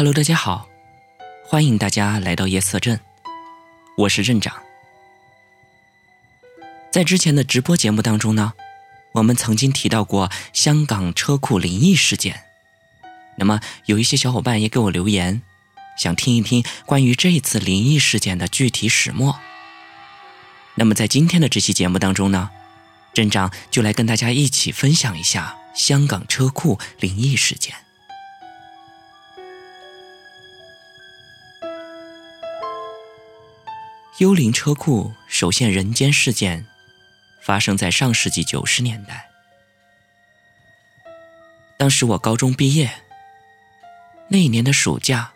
Hello，大家好，欢迎大家来到夜色镇，我是镇长。在之前的直播节目当中呢，我们曾经提到过香港车库灵异事件。那么有一些小伙伴也给我留言，想听一听关于这次灵异事件的具体始末。那么在今天的这期节目当中呢，镇长就来跟大家一起分享一下香港车库灵异事件。幽灵车库首现人间事件，发生在上世纪九十年代。当时我高中毕业，那一年的暑假，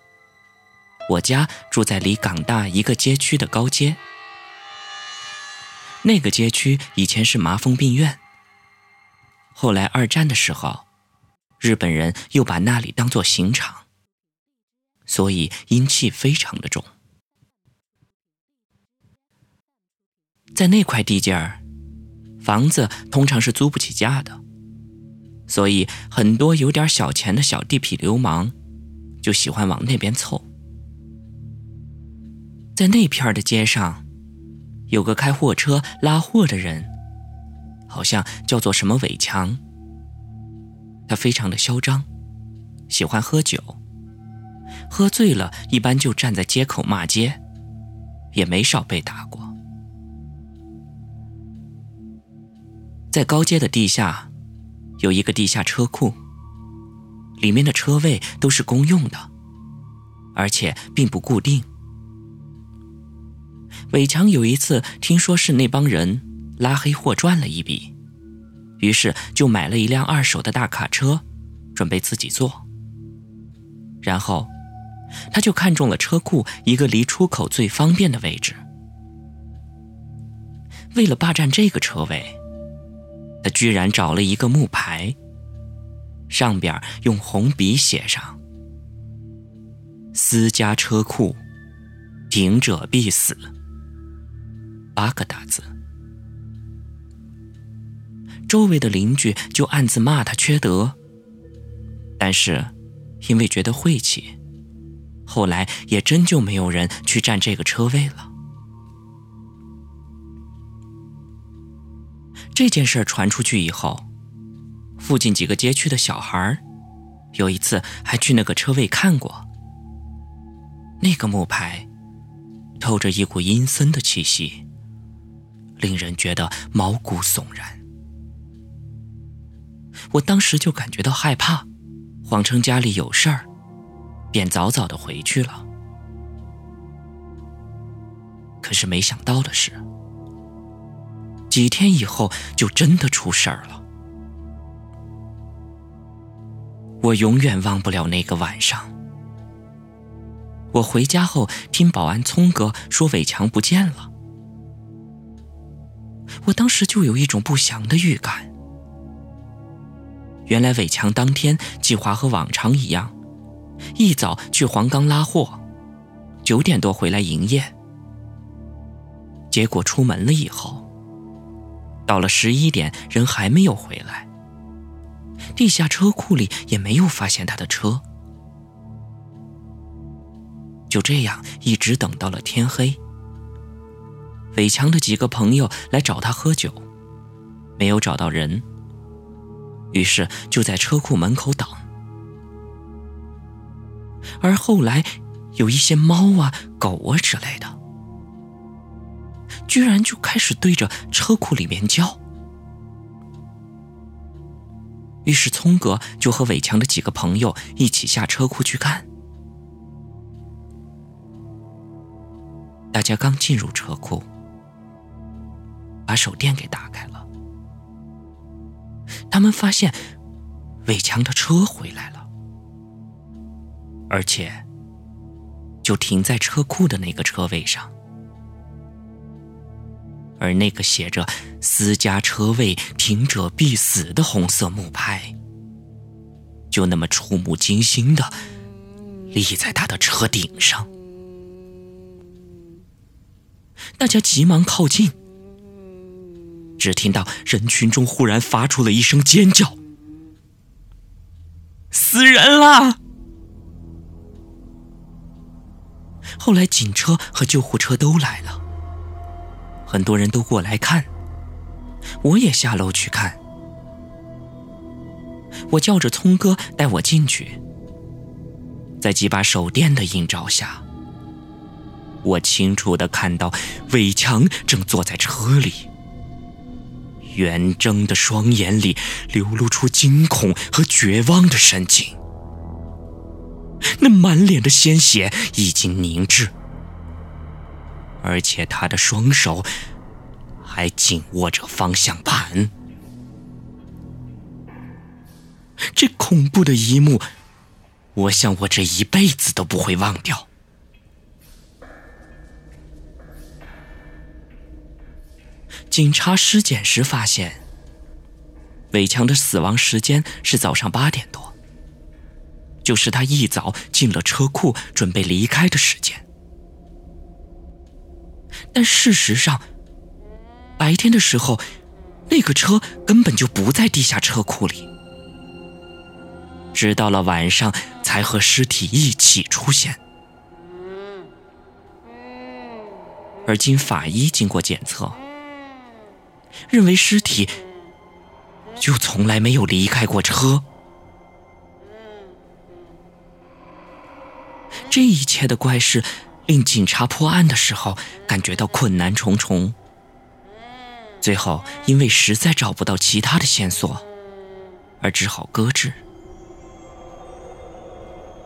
我家住在离港大一个街区的高街。那个街区以前是麻风病院，后来二战的时候，日本人又把那里当作刑场，所以阴气非常的重。在那块地界儿，房子通常是租不起价的，所以很多有点小钱的小地痞流氓就喜欢往那边凑。在那片的街上，有个开货车拉货的人，好像叫做什么伟强。他非常的嚣张，喜欢喝酒，喝醉了一般就站在街口骂街，也没少被打过。在高街的地下，有一个地下车库，里面的车位都是公用的，而且并不固定。伟强有一次听说是那帮人拉黑货赚了一笔，于是就买了一辆二手的大卡车，准备自己做。然后，他就看中了车库一个离出口最方便的位置。为了霸占这个车位，他居然找了一个木牌，上边用红笔写上“私家车库，停者必死”八个大字。周围的邻居就暗自骂他缺德，但是因为觉得晦气，后来也真就没有人去占这个车位了。这件事传出去以后，附近几个街区的小孩有一次还去那个车位看过。那个木牌透着一股阴森的气息，令人觉得毛骨悚然。我当时就感觉到害怕，谎称家里有事儿，便早早的回去了。可是没想到的是。几天以后，就真的出事儿了。我永远忘不了那个晚上。我回家后，听保安聪哥说伟强不见了，我当时就有一种不祥的预感。原来伟强当天计划和往常一样，一早去黄冈拉货，九点多回来营业。结果出门了以后。到了十一点，人还没有回来。地下车库里也没有发现他的车。就这样一直等到了天黑。伟强的几个朋友来找他喝酒，没有找到人，于是就在车库门口等。而后来，有一些猫啊、狗啊之类的。居然就开始对着车库里面叫，于是聪哥就和伟强的几个朋友一起下车库去看。大家刚进入车库，把手电给打开了，他们发现伟强的车回来了，而且就停在车库的那个车位上，而那个写着“私家车位，停者必死”的红色木牌，就那么触目惊心的立在他的车顶上。大家急忙靠近，只听到人群中忽然发出了一声尖叫：“死人了！”后来警车和救护车都来了，很多人都过来看，我也下楼去看。我叫着聪哥带我进去，在几把手电的映照下。我清楚的看到，伟强正坐在车里，圆睁的双眼里流露出惊恐和绝望的神情，那满脸的鲜血已经凝滞，而且他的双手还紧握着方向盘。这恐怖的一幕，我想我这一辈子都不会忘掉。警察尸检时发现，伟强的死亡时间是早上八点多，就是他一早进了车库准备离开的时间。但事实上，白天的时候，那个车根本就不在地下车库里，直到了晚上才和尸体一起出现。而经法医经过检测。认为尸体就从来没有离开过车。这一切的怪事令警察破案的时候感觉到困难重重。最后，因为实在找不到其他的线索，而只好搁置。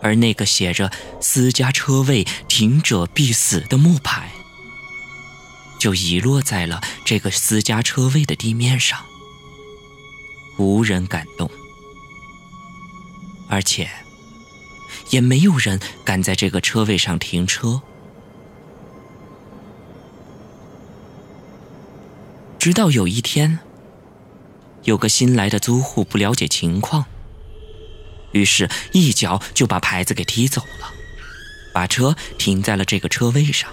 而那个写着“私家车位，停者必死”的木牌。就遗落在了这个私家车位的地面上，无人敢动，而且也没有人敢在这个车位上停车。直到有一天，有个新来的租户不了解情况，于是一脚就把牌子给踢走了，把车停在了这个车位上。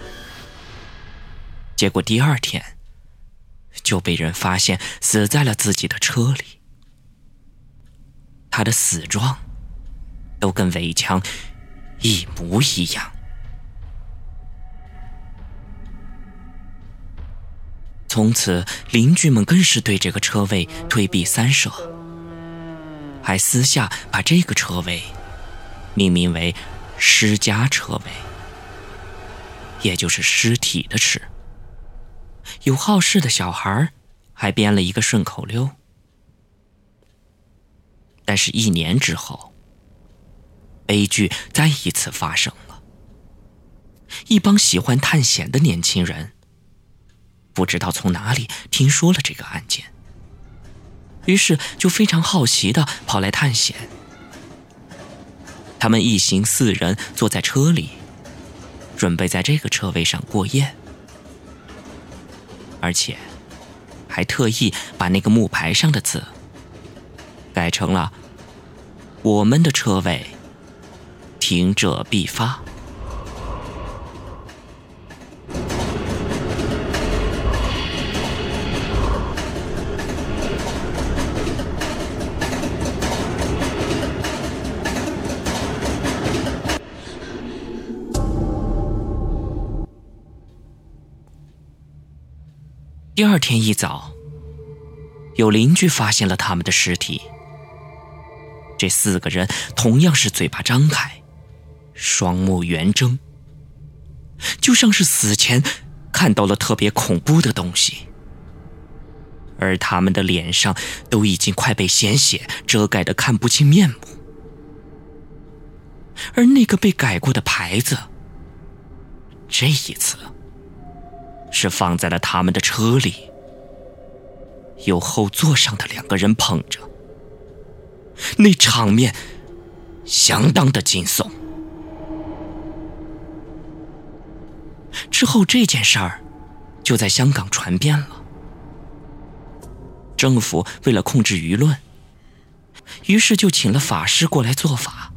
结果第二天就被人发现死在了自己的车里。他的死状都跟围墙一模一样。从此，邻居们更是对这个车位退避三舍，还私下把这个车位命名为“尸家车位”，也就是尸体的“尸”。有好事的小孩还编了一个顺口溜。但是，一年之后，悲剧再一次发生了。一帮喜欢探险的年轻人，不知道从哪里听说了这个案件，于是就非常好奇的跑来探险。他们一行四人坐在车里，准备在这个车位上过夜。而且，还特意把那个木牌上的字改成了“我们的车位，停者必发”。第二天一早，有邻居发现了他们的尸体。这四个人同样是嘴巴张开，双目圆睁，就像是死前看到了特别恐怖的东西。而他们的脸上都已经快被鲜血遮盖的看不清面目。而那个被改过的牌子，这一次是放在了他们的车里，由后座上的两个人捧着。那场面相当的惊悚。之后这件事儿就在香港传遍了。政府为了控制舆论，于是就请了法师过来做法，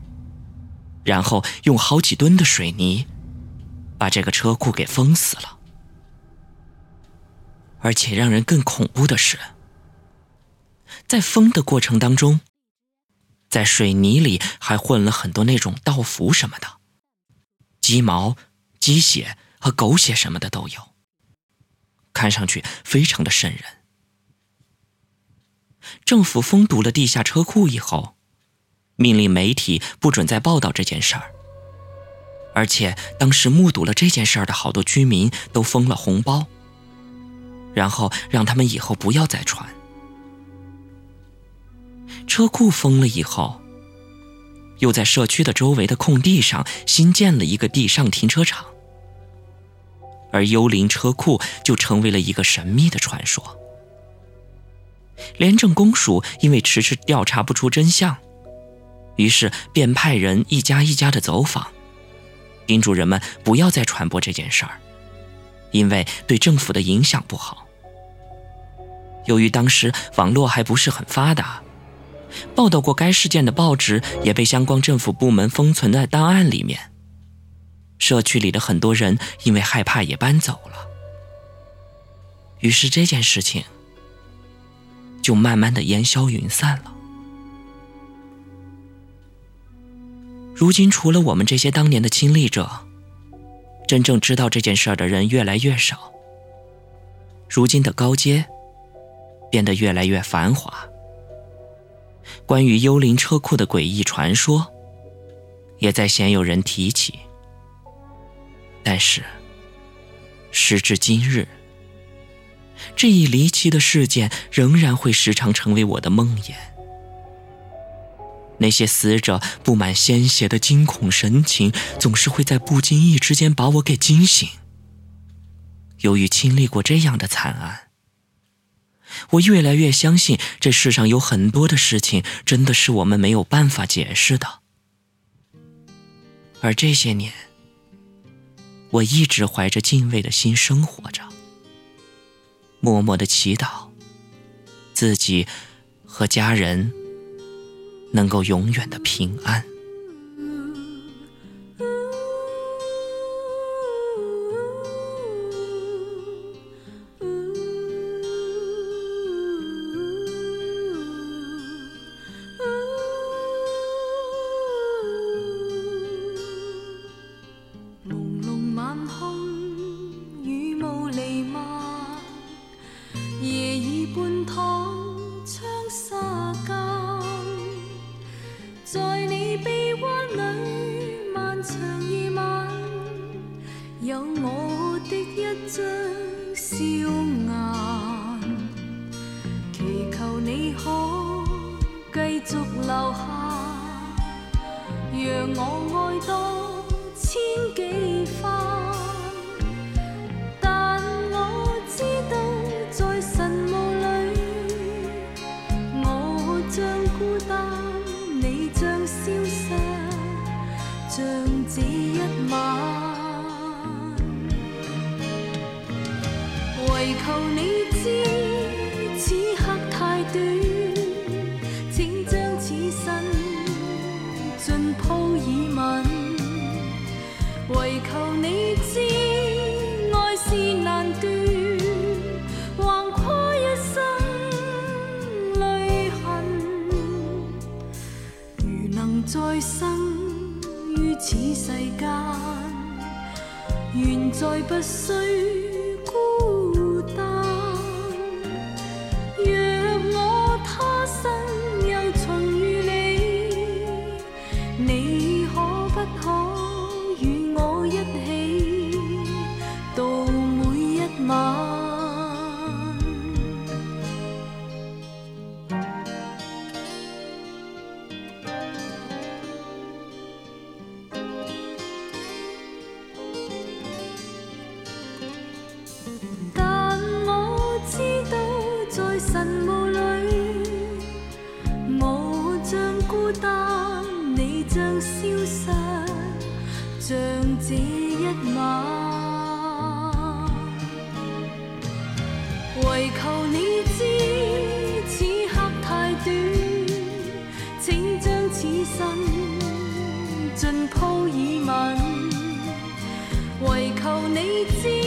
然后用好几吨的水泥把这个车库给封死了。而且让人更恐怖的是，在封的过程当中，在水泥里还混了很多那种道符什么的，鸡毛、鸡血和狗血什么的都有，看上去非常的瘆人。政府封堵了地下车库以后，命令媒体不准再报道这件事儿，而且当时目睹了这件事儿的好多居民都封了红包。然后让他们以后不要再传。车库封了以后，又在社区的周围的空地上新建了一个地上停车场，而幽灵车库就成为了一个神秘的传说。廉政公署因为迟迟调查不出真相，于是便派人一家一家的走访，叮嘱人们不要再传播这件事儿，因为对政府的影响不好。由于当时网络还不是很发达，报道过该事件的报纸也被相关政府部门封存在档案里面。社区里的很多人因为害怕也搬走了，于是这件事情就慢慢的烟消云散了。如今，除了我们这些当年的亲历者，真正知道这件事儿的人越来越少。如今的高街。变得越来越繁华。关于幽灵车库的诡异传说，也在鲜有人提起。但是，时至今日，这一离奇的事件仍然会时常成为我的梦魇。那些死者布满鲜血的惊恐神情，总是会在不经意之间把我给惊醒。由于经历过这样的惨案。我越来越相信，这世上有很多的事情真的是我们没有办法解释的。而这些年，我一直怀着敬畏的心生活着，默默的祈祷，自己和家人能够永远的平安。我爱多像消失，像这一晚。唯求你知，此刻太短，请将此生尽铺以吻。唯求你知，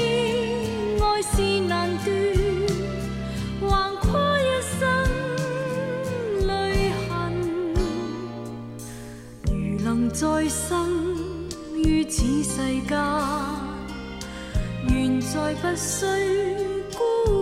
能再生于此世间，愿再不需孤